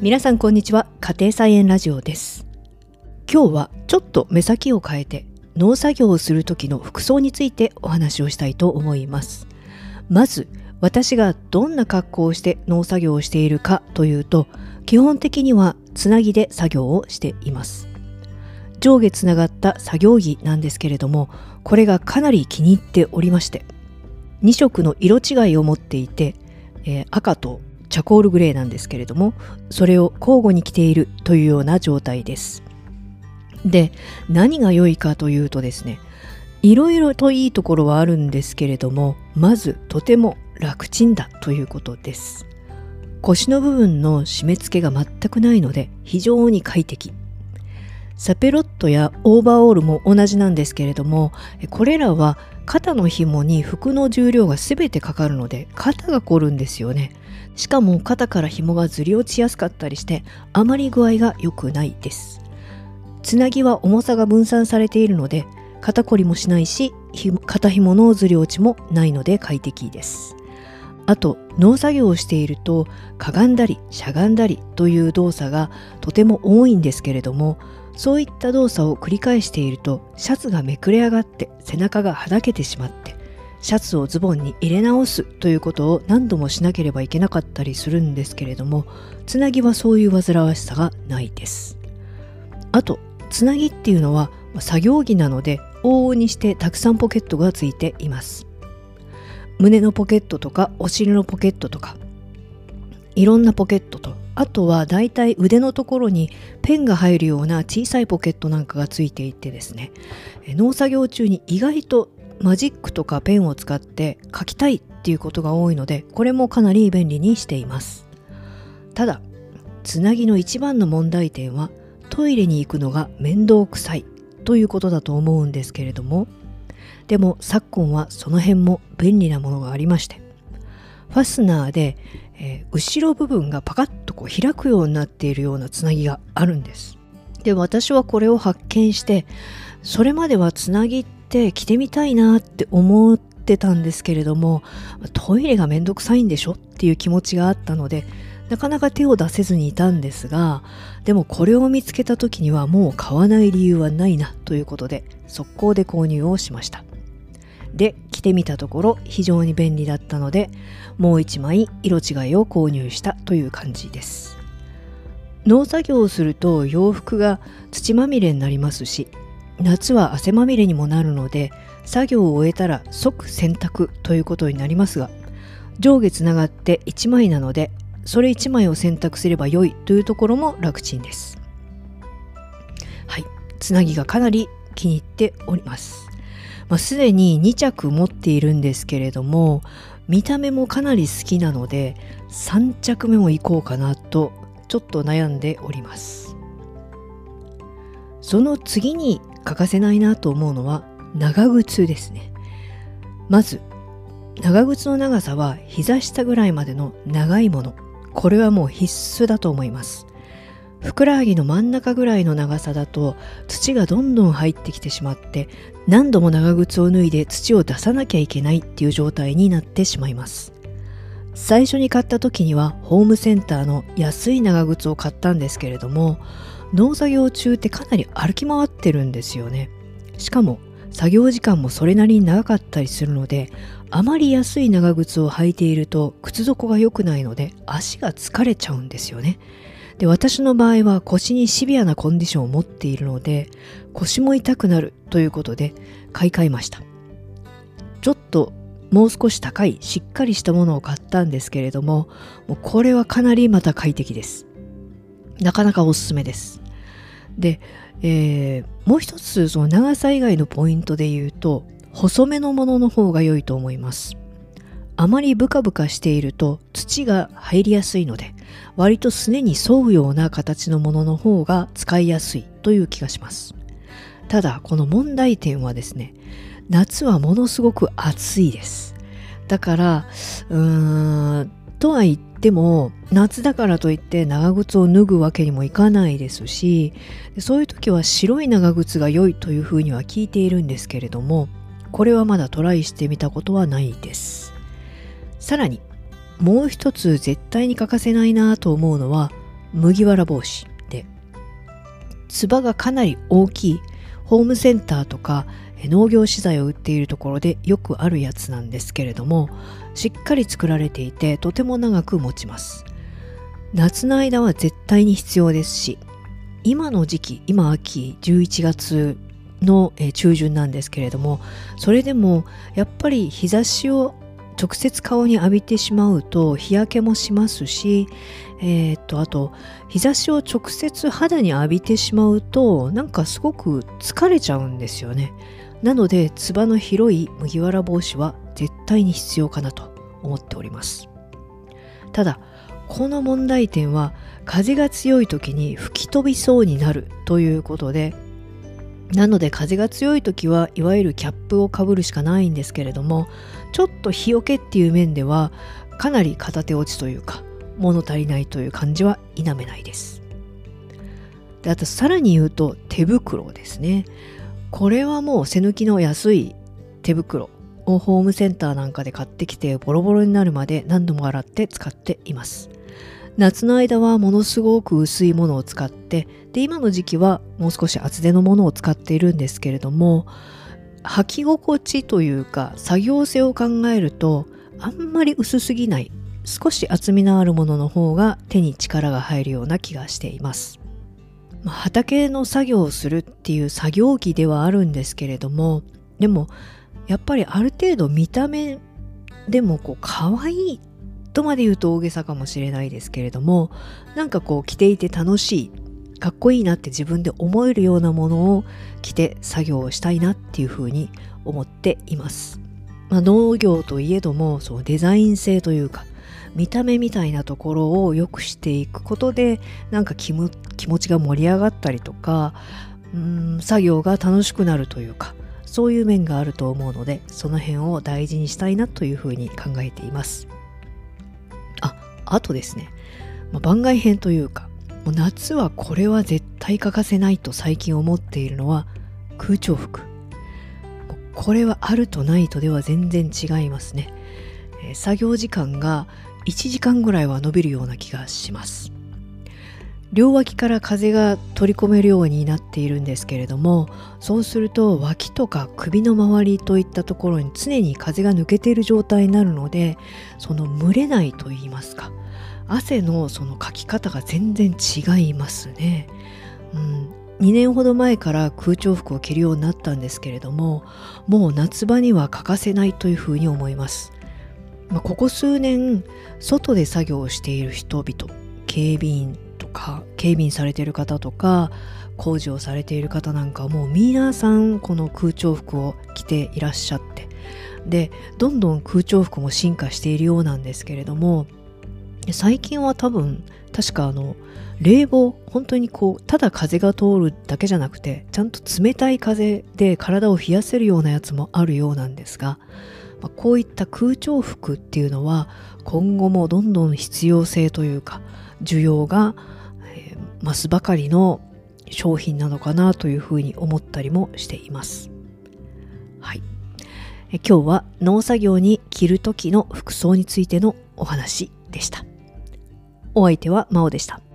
皆さんこんにちは。家庭菜園ラジオです。今日はちょっと目先を変えて農作業をする時の服装についてお話をしたいと思います。まず私がどんな格好をして農作業をしているかというと基本的にはつなぎで作業をしています。上下つながった作業着なんですけれどもこれがかなり気に入っておりまして2色の色違いを持っていて、えー、赤とチャコールグレーなんですけれどもそれを交互に着ているというような状態です。で何が良いかというとですねいろいろといいところはあるんですけれどもまずとても楽ちんだということです。腰の部分の締め付けが全くないので非常に快適。サペロットやオーバーオールも同じなんですけれどもこれらは肩の紐に服の重量が全てかかるので肩が凝るんですよね。しかも肩から紐がずり落ちやすかったりしてあまり具合が良くないです。つなぎは重さが分散されているので肩こりもしないし肩紐のずり落ちもないので快適です。あと農作業をしているとかがんだりしゃがんだりという動作がとても多いんですけれどもそういった動作を繰り返しているとシャツがめくれ上がって背中がはだけてしまってシャツをズボンに入れ直すということを何度もしなければいけなかったりするんですけれどもつなぎはそういう煩わしさがないです。あとつなぎっていうのは作業着なので往々にしてたくさんポケットがついています。胸のポケットとかお尻のポケットとかいろんなポケットとあとはだいたい腕のところにペンが入るような小さいポケットなんかがついていてですね農作業中に意外とマジックとかペンを使って書きたいっていうことが多いのでこれもかなり便利にしています。ただつなぎの一番の問題点はトイレに行くのが面倒くさいということだと思うんですけれどもでも昨今はその辺も便利なものがありましてファスナーで、えー、後ろ部分がパカッとこう開くようになっているようなつなぎがあるんです。で私はこれを発見してそれまではつなぎってて着てみたいなって思ってたんですけれどもトイレがめんどくさいんでしょっていう気持ちがあったのでなかなか手を出せずにいたんですがでもこれを見つけた時にはもう買わない理由はないなということで速攻で購入をしました。で着てみたところ非常に便利だったのでもう一枚色違いを購入したという感じです。農作業をすると洋服が土まみれになりますし夏は汗まみれにもなるので作業を終えたら即洗濯ということになりますが上下つながって1枚なのでそれ1枚を選択すれば良いというところも楽ちんです。はい。つなぎがかなり気に入っております。まあ、すでに2着持っているんですけれども見た目もかなり好きなので3着目も行こうかなとちょっと悩んでおります。その次に欠かせないなと思うのは長靴ですね。まず長靴の長さは膝下ぐらいまでの長いもの。これはもう必須だと思います。ふくらはぎの真ん中ぐらいの長さだと土がどんどん入ってきてしまって何度も長靴を脱いで土を出さなきゃいけないっていう状態になってしまいます。最初に買った時にはホームセンターの安い長靴を買ったんですけれども農作業中ってかなり歩き回ってるんですよね。しかも作業時間もそれなりに長かったりするのであまり安い長靴を履いていると靴底が良くないので足が疲れちゃうんですよね。で私の場合は腰にシビアなコンディションを持っているので腰も痛くなるということで買い替えました。ちょっともう少し高いしっかりしたものを買ったんですけれどももうこれはかなりまた快適です。なかなかおすすめです。で、えー、もう一つその長さ以外のポイントで言うと細めのものの方が良いと思います。あまりブカブカしていると土が入りやすいので割とすねに沿うような形のものの方が使いやすいという気がします。ただこの問題点はですね夏はものすごく暑いです。だからうーんとは言っても夏だからといって長靴を脱ぐわけにもいかないですしそういう時は白い長靴が良いというふうには聞いているんですけれどもこれはまだトライしてみたことはないです。さらにもう一つ絶対に欠かせないなと思うのは麦わら帽子で。つばがかなり大きいホームセンターとか農業資材を売っているところでよくあるやつなんですけれどもしっかり作られていてとても長く持ちます。夏の間は絶対に必要ですし今の時期今秋11月の中旬なんですけれどもそれでもやっぱり日差しを直接顔に浴びてしまうと日焼けもしますし、えー、っとあと日差しを直接肌に浴びてしまうとなんかすごく疲れちゃうんですよね。なのでつばの広い麦わら帽子は絶対に必要かなと思っております。ただこの問題点は風が強い時に吹き飛びそうになるということでなので風が強い時はいわゆるキャップをかぶるしかないんですけれどもちょっと日よけっていう面ではかなり片手落ちというか物足りないという感じは否めないです。であとさらに言うと手袋ですね。これはもう背抜きの安い手袋をホームセンターなんかで買ってきてボロボロになるまで何度も洗って使っています。夏の間はものすごく薄いものを使ってで今の時期はもう少し厚手のものを使っているんですけれども履き心地というか作業性を考えるとあんまり薄すぎない少し厚みのあるものの方が手に力が入るような気がしています、まあ、畑の作業をするっていう作業着ではあるんですけれどもでもやっぱりある程度見た目でもこう可愛いとまで言うと大げさかもしれないですけれどもなんかこう着ていて楽しいかっこいいなって自分で思えるようなものを着て作業をしたいなっていうふうに思っています、まあ、農業といえどもそのデザイン性というか見た目みたいなところを良くしていくことでなんか気持ちが盛り上がったりとかうん作業が楽しくなるというかそういう面があると思うのでその辺を大事にしたいなというふうに考えています。あとですね、まあ、番外編というかもう夏はこれは絶対欠かせないと最近思っているのは空調服。これはあるとないとでは全然違いますね、えー、作業時間が1時間ぐらいは伸びるような気がします。両脇から風が取り込めるようになっているんですけれどもそうすると脇とか首の周りといったところに常に風が抜けている状態になるのでその蒸れないと言いますか汗のそのかき方が全然違いますね、うん、2年ほど前から空調服を着るようになったんですけれどももう夏場には欠かせないというふうに思います、まあ、ここ数年外で作業をしている人々警備員とか警備員されている方とか工事をされている方なんかもう皆さんこの空調服を着ていらっしゃってでどんどん空調服も進化しているようなんですけれども最近は多分確かあの冷房本当にこうただ風が通るだけじゃなくてちゃんと冷たい風で体を冷やせるようなやつもあるようなんですが、まあ、こういった空調服っていうのは今後もどんどん必要性というか需要が増すばかりの商品なのかなというふうに思ったりもしています。はい。え今日は農作業に着る時の服装についてのお話でした。お相手は真央でした。